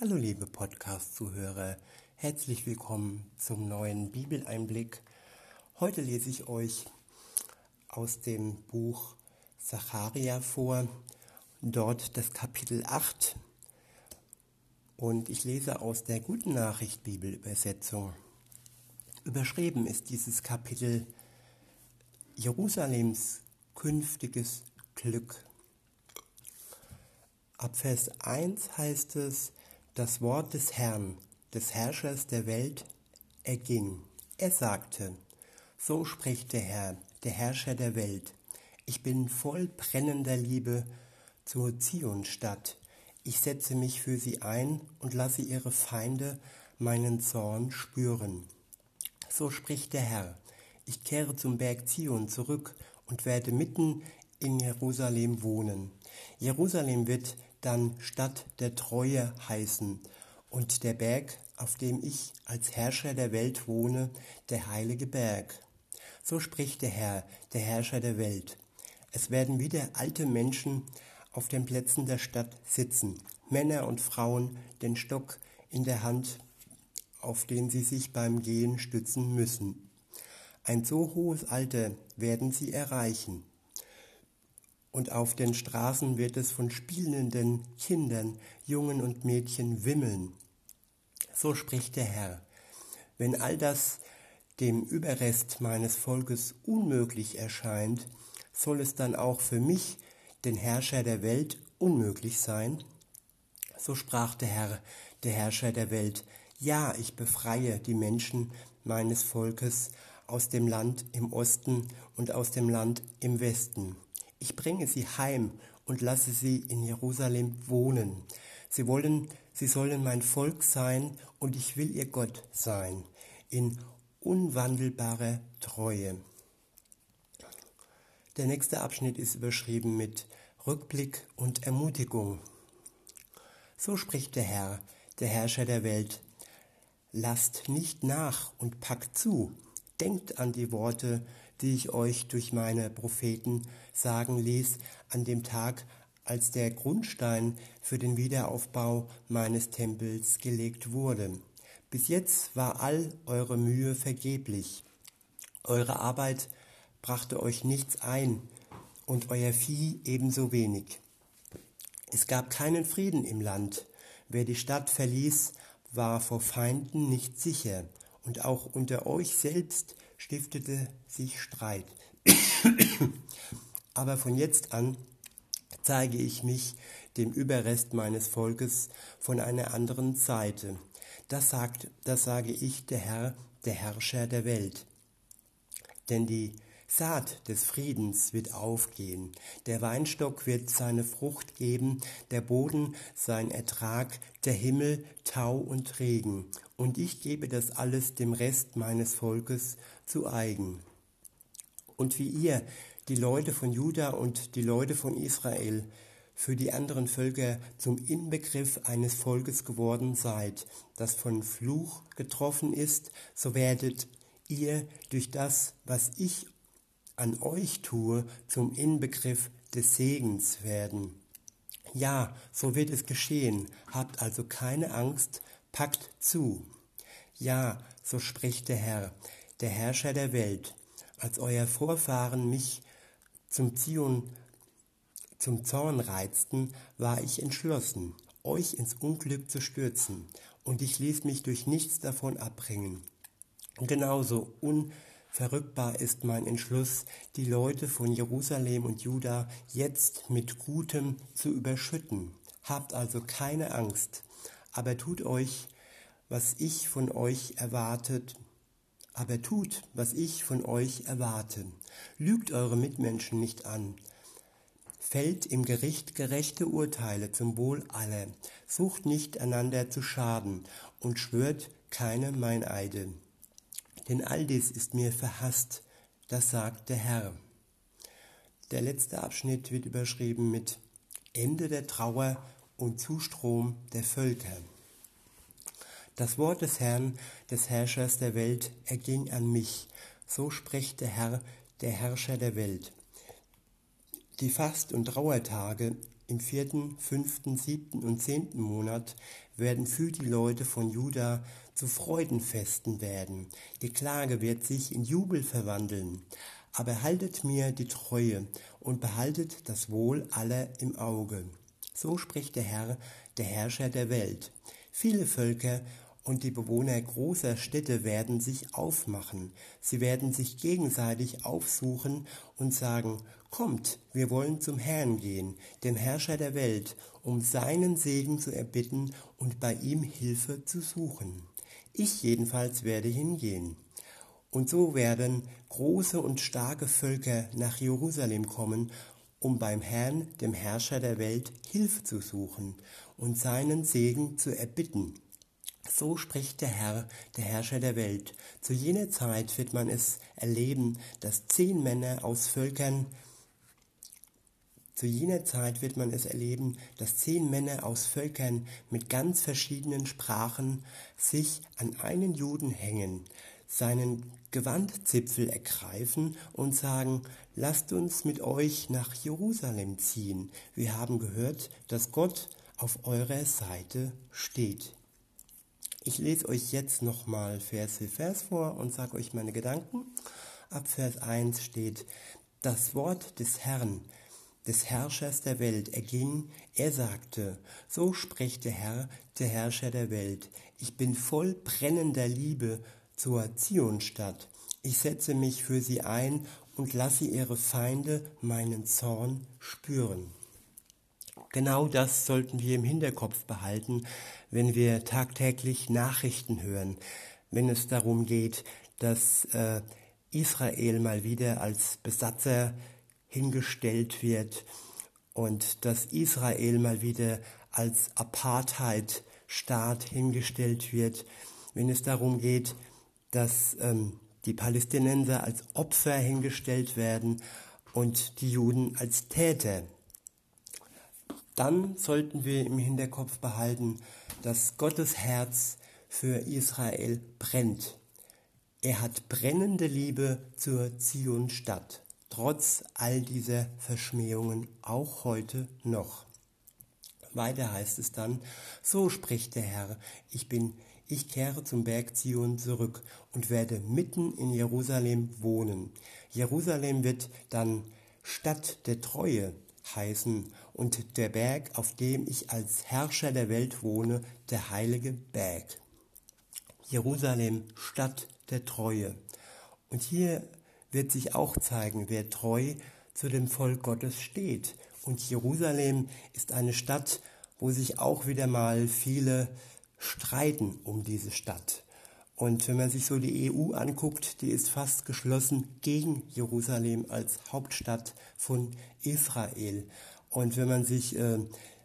Hallo liebe Podcast-Zuhörer, herzlich willkommen zum neuen Bibeleinblick. Heute lese ich euch aus dem Buch Zacharia vor, dort das Kapitel 8 und ich lese aus der Guten Nachricht Bibelübersetzung. Überschrieben ist dieses Kapitel Jerusalems künftiges Glück. Ab Vers 1 heißt es, das Wort des Herrn, des Herrschers der Welt, erging. Er sagte, so spricht der Herr, der Herrscher der Welt. Ich bin voll brennender Liebe zur Zionstadt. Ich setze mich für sie ein und lasse ihre Feinde meinen Zorn spüren. So spricht der Herr. Ich kehre zum Berg Zion zurück und werde mitten in Jerusalem wohnen. Jerusalem wird dann Stadt der Treue heißen und der Berg, auf dem ich als Herrscher der Welt wohne, der heilige Berg. So spricht der Herr, der Herrscher der Welt. Es werden wieder alte Menschen auf den Plätzen der Stadt sitzen, Männer und Frauen den Stock in der Hand, auf den sie sich beim Gehen stützen müssen. Ein so hohes Alter werden sie erreichen und auf den Straßen wird es von spielenden Kindern, Jungen und Mädchen wimmeln. So spricht der Herr. Wenn all das dem Überrest meines Volkes unmöglich erscheint, soll es dann auch für mich, den Herrscher der Welt, unmöglich sein? So sprach der Herr, der Herrscher der Welt, ja, ich befreie die Menschen meines Volkes aus dem Land im Osten und aus dem Land im Westen ich bringe sie heim und lasse sie in Jerusalem wohnen. Sie wollen, sie sollen mein Volk sein und ich will ihr Gott sein, in unwandelbarer Treue. Der nächste Abschnitt ist überschrieben mit Rückblick und Ermutigung. So spricht der Herr, der Herrscher der Welt. Lasst nicht nach und packt zu. Denkt an die Worte die ich euch durch meine Propheten sagen ließ an dem Tag, als der Grundstein für den Wiederaufbau meines Tempels gelegt wurde. Bis jetzt war all eure Mühe vergeblich. Eure Arbeit brachte euch nichts ein und euer Vieh ebenso wenig. Es gab keinen Frieden im Land. Wer die Stadt verließ, war vor Feinden nicht sicher, und auch unter euch selbst stiftete sich Streit. Aber von jetzt an zeige ich mich dem Überrest meines Volkes von einer anderen Seite. Das sagt, das sage ich, der Herr, der Herrscher der Welt. Denn die Saat des Friedens wird aufgehen, der Weinstock wird seine Frucht geben, der Boden sein Ertrag, der Himmel Tau und Regen, und ich gebe das alles dem Rest meines Volkes zu eigen. Und wie ihr, die Leute von Juda und die Leute von Israel, für die anderen Völker zum Inbegriff eines Volkes geworden seid, das von Fluch getroffen ist, so werdet ihr durch das, was ich an euch tue, zum Inbegriff des Segens werden. Ja, so wird es geschehen. Habt also keine Angst, packt zu. Ja, so spricht der Herr, der Herrscher der Welt, als euer Vorfahren mich zum Zion, zum Zorn reizten, war ich entschlossen, euch ins Unglück zu stürzen, und ich ließ mich durch nichts davon abbringen. Genauso un Verrückbar ist mein Entschluss, die Leute von Jerusalem und Juda jetzt mit Gutem zu überschütten. Habt also keine Angst, aber tut euch, was ich von euch erwartet, aber tut, was ich von euch erwarte. Lügt eure Mitmenschen nicht an. Fällt im Gericht gerechte Urteile zum Wohl aller. Sucht nicht einander zu schaden und schwört keine Meineide denn all dies ist mir verhasst, das sagt der Herr. Der letzte Abschnitt wird überschrieben mit Ende der Trauer und Zustrom der Völker. Das Wort des Herrn, des Herrschers der Welt, erging an mich. So spricht der Herr, der Herrscher der Welt. Die Fast- und Trauertage im vierten, fünften, siebten und zehnten Monat werden für die Leute von Juda zu Freudenfesten werden. Die Klage wird sich in Jubel verwandeln. Aber haltet mir die Treue und behaltet das Wohl aller im Auge. So spricht der Herr, der Herrscher der Welt. Viele Völker und die Bewohner großer Städte werden sich aufmachen. Sie werden sich gegenseitig aufsuchen und sagen, Kommt, wir wollen zum Herrn gehen, dem Herrscher der Welt, um seinen Segen zu erbitten und bei ihm Hilfe zu suchen. Ich jedenfalls werde hingehen. Und so werden große und starke Völker nach Jerusalem kommen, um beim Herrn, dem Herrscher der Welt, Hilfe zu suchen und seinen Segen zu erbitten. So spricht der Herr, der Herrscher der Welt. Zu jener Zeit wird man es erleben, dass zehn Männer aus Völkern zu jener Zeit wird man es erleben, dass zehn Männer aus Völkern mit ganz verschiedenen Sprachen sich an einen Juden hängen, seinen Gewandzipfel ergreifen und sagen, lasst uns mit euch nach Jerusalem ziehen. Wir haben gehört, dass Gott auf eurer Seite steht. Ich lese euch jetzt nochmal Vers für Vers vor und sage euch meine Gedanken. Ab Vers 1 steht, das Wort des Herrn des Herrschers der Welt erging, er sagte, so spricht der Herr, der Herrscher der Welt, ich bin voll brennender Liebe zur Zionstadt. Ich setze mich für sie ein und lasse ihre Feinde meinen Zorn spüren. Genau das sollten wir im Hinterkopf behalten, wenn wir tagtäglich Nachrichten hören, wenn es darum geht, dass äh, Israel mal wieder als Besatzer hingestellt wird und dass Israel mal wieder als Apartheid-Staat hingestellt wird, wenn es darum geht, dass ähm, die Palästinenser als Opfer hingestellt werden und die Juden als Täter. Dann sollten wir im Hinterkopf behalten, dass Gottes Herz für Israel brennt. Er hat brennende Liebe zur Zion-Stadt trotz all dieser Verschmähungen auch heute noch. Weiter heißt es dann, so spricht der Herr, ich bin, ich kehre zum Berg Zion zurück und werde mitten in Jerusalem wohnen. Jerusalem wird dann Stadt der Treue heißen und der Berg, auf dem ich als Herrscher der Welt wohne, der heilige Berg. Jerusalem, Stadt der Treue. Und hier wird sich auch zeigen, wer treu zu dem Volk Gottes steht. Und Jerusalem ist eine Stadt, wo sich auch wieder mal viele streiten um diese Stadt. Und wenn man sich so die EU anguckt, die ist fast geschlossen gegen Jerusalem als Hauptstadt von Israel. Und wenn man sich äh,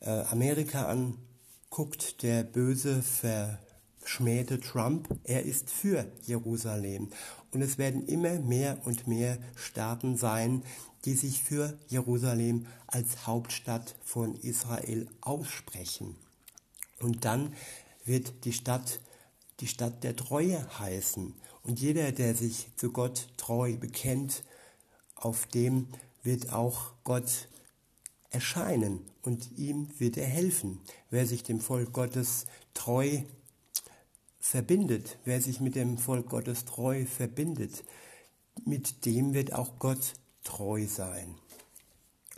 äh, Amerika anguckt, der böse, verschmähte Trump, er ist für Jerusalem. Und es werden immer mehr und mehr Staaten sein, die sich für Jerusalem als Hauptstadt von Israel aussprechen. Und dann wird die Stadt die Stadt der Treue heißen. Und jeder, der sich zu Gott treu bekennt, auf dem wird auch Gott erscheinen und ihm wird er helfen. Wer sich dem Volk Gottes treu verbindet, wer sich mit dem Volk Gottes treu verbindet, mit dem wird auch Gott treu sein.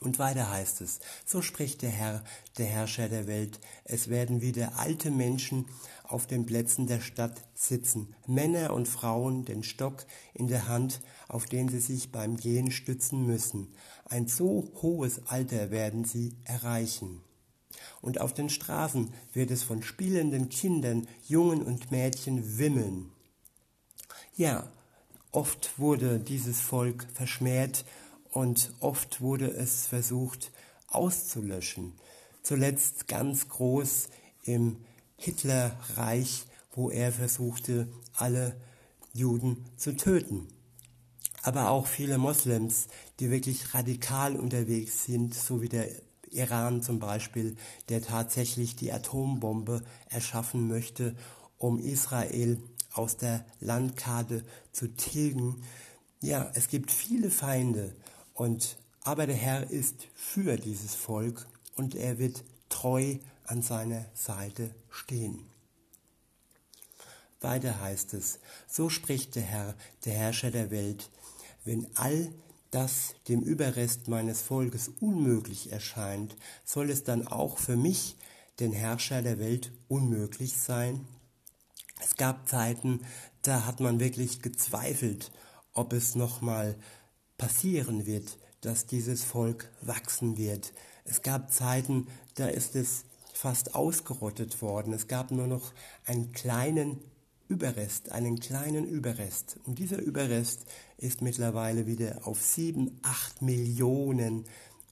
Und weiter heißt es, so spricht der Herr, der Herrscher der Welt, es werden wieder alte Menschen auf den Plätzen der Stadt sitzen, Männer und Frauen den Stock in der Hand, auf den sie sich beim Gehen stützen müssen. Ein so hohes Alter werden sie erreichen und auf den Straßen wird es von spielenden Kindern, Jungen und Mädchen wimmeln. Ja, oft wurde dieses Volk verschmäht und oft wurde es versucht auszulöschen. Zuletzt ganz groß im Hitlerreich, wo er versuchte, alle Juden zu töten. Aber auch viele Moslems, die wirklich radikal unterwegs sind, so wie der Iran zum Beispiel, der tatsächlich die Atombombe erschaffen möchte, um Israel aus der Landkarte zu tilgen. Ja, es gibt viele Feinde und aber der Herr ist für dieses Volk und er wird treu an seiner Seite stehen. Weiter heißt es, so spricht der Herr, der Herrscher der Welt, wenn all das dem Überrest meines Volkes unmöglich erscheint, soll es dann auch für mich, den Herrscher der Welt, unmöglich sein? Es gab Zeiten, da hat man wirklich gezweifelt, ob es nochmal passieren wird, dass dieses Volk wachsen wird. Es gab Zeiten, da ist es fast ausgerottet worden. Es gab nur noch einen kleinen Überrest, einen kleinen Überrest. Und dieser Überrest ist mittlerweile wieder auf sieben, acht Millionen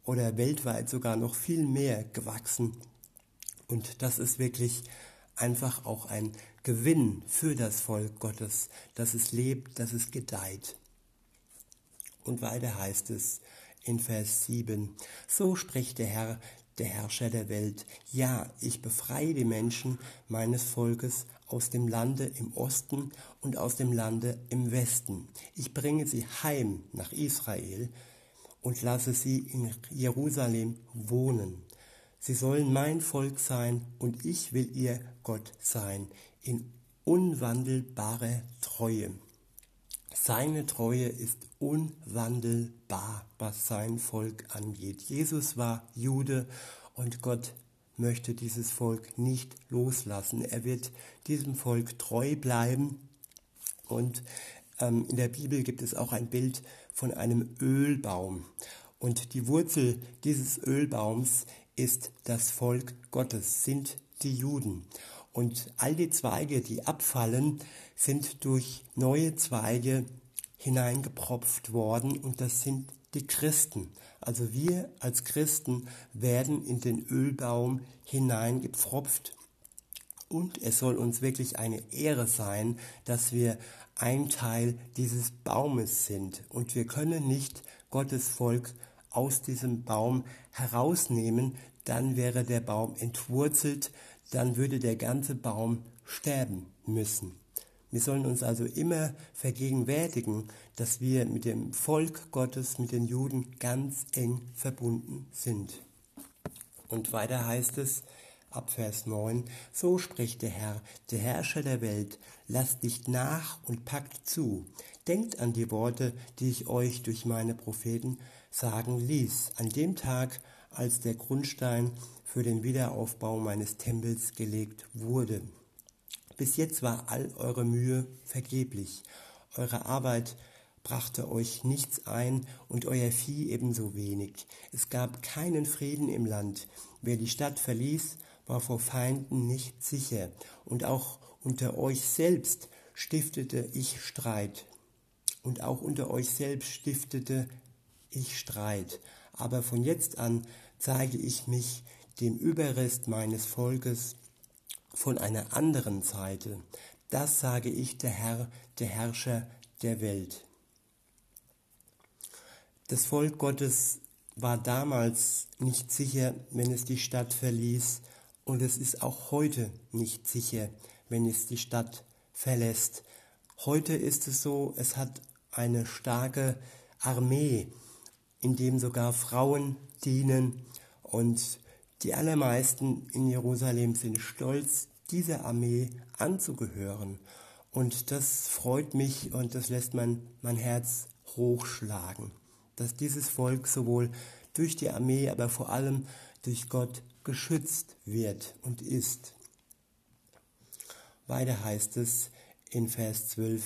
oder weltweit sogar noch viel mehr gewachsen. Und das ist wirklich einfach auch ein Gewinn für das Volk Gottes, dass es lebt, dass es gedeiht. Und weiter heißt es in Vers 7, so spricht der Herr, der Herrscher der Welt, ja, ich befreie die Menschen meines Volkes aus dem Lande im Osten und aus dem Lande im Westen. Ich bringe sie heim nach Israel und lasse sie in Jerusalem wohnen. Sie sollen mein Volk sein und ich will ihr Gott sein in unwandelbarer Treue. Seine Treue ist unwandelbar, was sein Volk angeht. Jesus war Jude und Gott möchte dieses Volk nicht loslassen. Er wird diesem Volk treu bleiben. Und ähm, in der Bibel gibt es auch ein Bild von einem Ölbaum. Und die Wurzel dieses Ölbaums ist das Volk Gottes, sind die Juden. Und all die Zweige, die abfallen, sind durch neue Zweige hineingepropft worden und das sind die Christen. Also wir als Christen werden in den Ölbaum hineingepfropft und es soll uns wirklich eine Ehre sein, dass wir ein Teil dieses Baumes sind und wir können nicht Gottes Volk aus diesem Baum herausnehmen, dann wäre der Baum entwurzelt, dann würde der ganze Baum sterben müssen. Wir sollen uns also immer vergegenwärtigen, dass wir mit dem Volk Gottes, mit den Juden ganz eng verbunden sind. Und weiter heißt es ab Vers 9, so spricht der Herr, der Herrscher der Welt, lasst nicht nach und packt zu. Denkt an die Worte, die ich euch durch meine Propheten sagen ließ, an dem Tag, als der Grundstein für den Wiederaufbau meines Tempels gelegt wurde. Bis jetzt war all eure Mühe vergeblich. Eure Arbeit brachte euch nichts ein und euer Vieh ebenso wenig. Es gab keinen Frieden im Land. Wer die Stadt verließ, war vor Feinden nicht sicher. Und auch unter euch selbst stiftete ich Streit. Und auch unter euch selbst stiftete ich Streit. Aber von jetzt an zeige ich mich dem Überrest meines Volkes von einer anderen Seite. Das sage ich der Herr, der Herrscher der Welt. Das Volk Gottes war damals nicht sicher, wenn es die Stadt verließ, und es ist auch heute nicht sicher, wenn es die Stadt verlässt. Heute ist es so, es hat eine starke Armee, in dem sogar Frauen dienen und die allermeisten in Jerusalem sind stolz, dieser Armee anzugehören. Und das freut mich und das lässt mein, mein Herz hochschlagen, dass dieses Volk sowohl durch die Armee, aber vor allem durch Gott geschützt wird und ist. Weiter heißt es in Vers 12,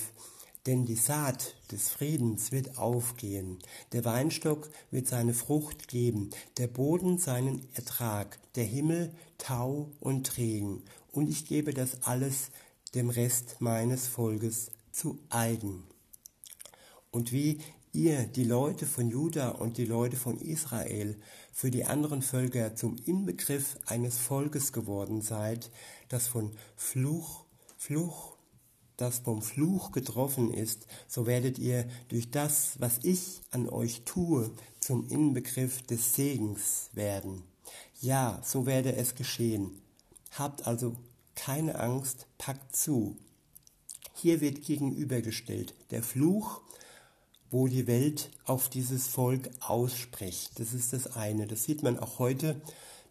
denn die Saat des Friedens wird aufgehen, der Weinstock wird seine Frucht geben, der Boden seinen Ertrag, der Himmel Tau und Regen, und ich gebe das alles dem Rest meines Volkes zu eigen. Und wie ihr, die Leute von Juda und die Leute von Israel, für die anderen Völker zum Inbegriff eines Volkes geworden seid, das von Fluch, Fluch das vom Fluch getroffen ist, so werdet ihr durch das, was ich an euch tue, zum Inbegriff des Segens werden. Ja, so werde es geschehen. Habt also keine Angst, packt zu. Hier wird gegenübergestellt der Fluch, wo die Welt auf dieses Volk ausspricht. Das ist das eine. Das sieht man auch heute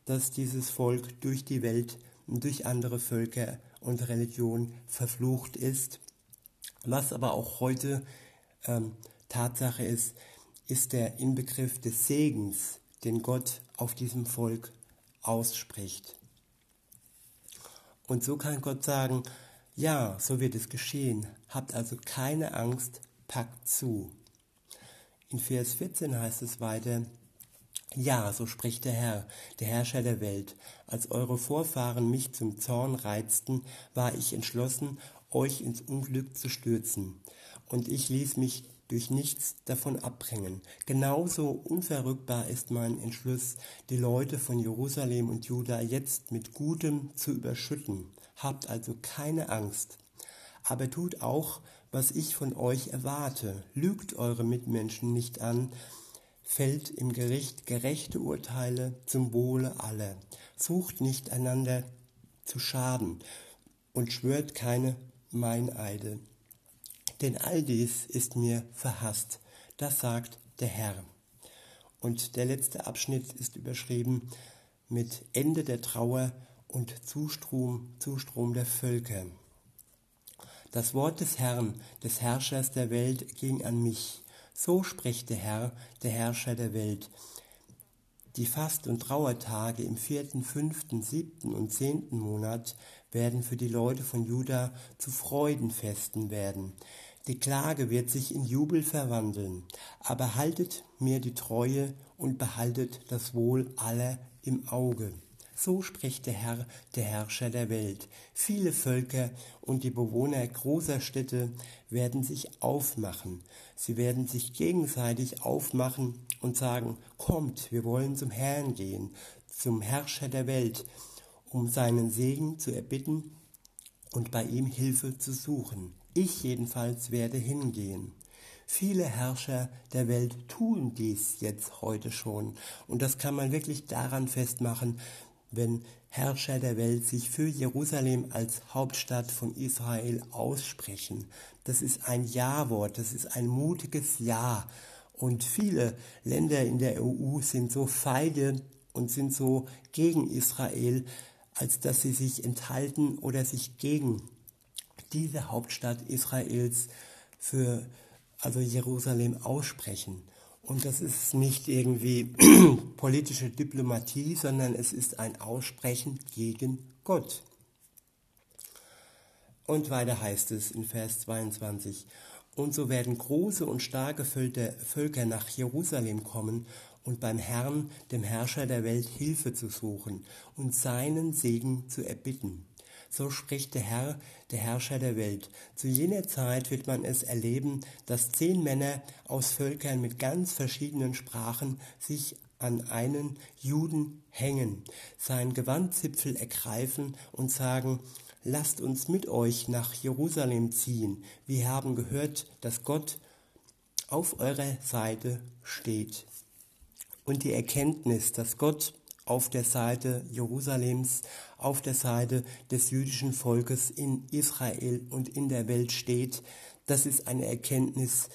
dass dieses Volk durch die Welt und durch andere Völker und Religionen verflucht ist. Was aber auch heute ähm, Tatsache ist, ist der Inbegriff des Segens, den Gott auf diesem Volk ausspricht. Und so kann Gott sagen, ja, so wird es geschehen. Habt also keine Angst, packt zu. In Vers 14 heißt es weiter, ja, so spricht der Herr, der Herrscher der Welt. Als eure Vorfahren mich zum Zorn reizten, war ich entschlossen, euch ins Unglück zu stürzen. Und ich ließ mich durch nichts davon abbringen. Genauso unverrückbar ist mein Entschluss, die Leute von Jerusalem und Juda jetzt mit Gutem zu überschütten. Habt also keine Angst. Aber tut auch, was ich von euch erwarte. Lügt eure Mitmenschen nicht an, fällt im Gericht gerechte Urteile zum Wohle aller. Sucht nicht einander zu schaden und schwört keine Meineide. Denn all dies ist mir verhasst. Das sagt der Herr. Und der letzte Abschnitt ist überschrieben mit Ende der Trauer und Zustrom, Zustrom der Völker. Das Wort des Herrn, des Herrschers der Welt, ging an mich. So spricht der Herr, der Herrscher der Welt. Die Fast- und Trauertage im vierten, fünften, siebten und zehnten Monat werden für die Leute von Juda zu Freudenfesten werden. Die Klage wird sich in Jubel verwandeln. Aber haltet mir die Treue und behaltet das Wohl aller im Auge. So spricht der Herr, der Herrscher der Welt. Viele Völker und die Bewohner großer Städte werden sich aufmachen. Sie werden sich gegenseitig aufmachen und sagen, kommt, wir wollen zum Herrn gehen, zum Herrscher der Welt, um seinen Segen zu erbitten und bei ihm Hilfe zu suchen. Ich jedenfalls werde hingehen. Viele Herrscher der Welt tun dies jetzt heute schon. Und das kann man wirklich daran festmachen, wenn Herrscher der Welt sich für Jerusalem als Hauptstadt von Israel aussprechen. Das ist ein Ja-Wort, das ist ein mutiges Ja. Und viele Länder in der EU sind so feige und sind so gegen Israel, als dass sie sich enthalten oder sich gegen diese Hauptstadt Israels für also Jerusalem aussprechen. Und das ist nicht irgendwie politische Diplomatie, sondern es ist ein Aussprechen gegen Gott. Und weiter heißt es in Vers 22, und so werden große und starke Völker nach Jerusalem kommen und beim Herrn, dem Herrscher der Welt, Hilfe zu suchen und seinen Segen zu erbitten. So spricht der Herr, der Herrscher der Welt. Zu jener Zeit wird man es erleben, dass zehn Männer aus Völkern mit ganz verschiedenen Sprachen sich an einen Juden hängen, sein Gewandzipfel ergreifen und sagen, lasst uns mit euch nach Jerusalem ziehen. Wir haben gehört, dass Gott auf eurer Seite steht. Und die Erkenntnis, dass Gott auf der Seite Jerusalems, auf der Seite des jüdischen Volkes in Israel und in der Welt steht. Das ist eine Erkenntnis,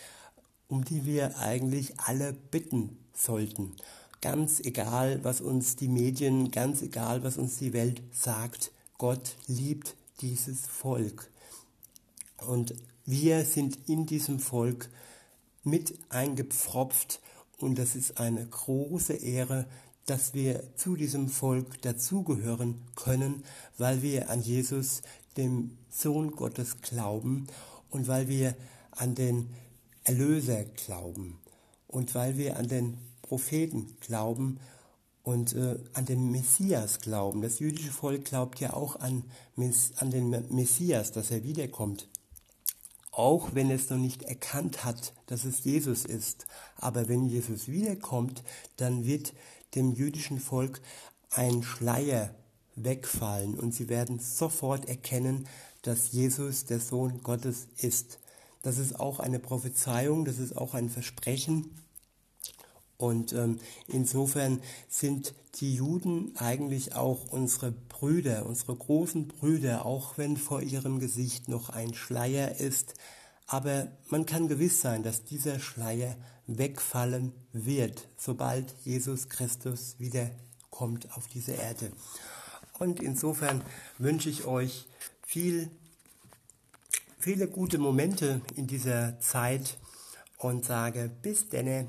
um die wir eigentlich alle bitten sollten. Ganz egal, was uns die Medien, ganz egal, was uns die Welt sagt, Gott liebt dieses Volk. Und wir sind in diesem Volk mit eingepfropft und das ist eine große Ehre, dass wir zu diesem Volk dazugehören können, weil wir an Jesus, dem Sohn Gottes, glauben und weil wir an den Erlöser glauben und weil wir an den Propheten glauben und äh, an den Messias glauben. Das jüdische Volk glaubt ja auch an, an den Messias, dass er wiederkommt. Auch wenn es noch nicht erkannt hat, dass es Jesus ist. Aber wenn Jesus wiederkommt, dann wird dem jüdischen Volk ein Schleier wegfallen und sie werden sofort erkennen, dass Jesus der Sohn Gottes ist. Das ist auch eine Prophezeiung, das ist auch ein Versprechen. Und ähm, insofern sind die Juden eigentlich auch unsere Brüder, unsere großen Brüder, auch wenn vor ihrem Gesicht noch ein Schleier ist. Aber man kann gewiss sein, dass dieser Schleier wegfallen wird, sobald Jesus Christus wieder kommt auf diese Erde. Und insofern wünsche ich euch viel, viele gute Momente in dieser Zeit und sage bis denne.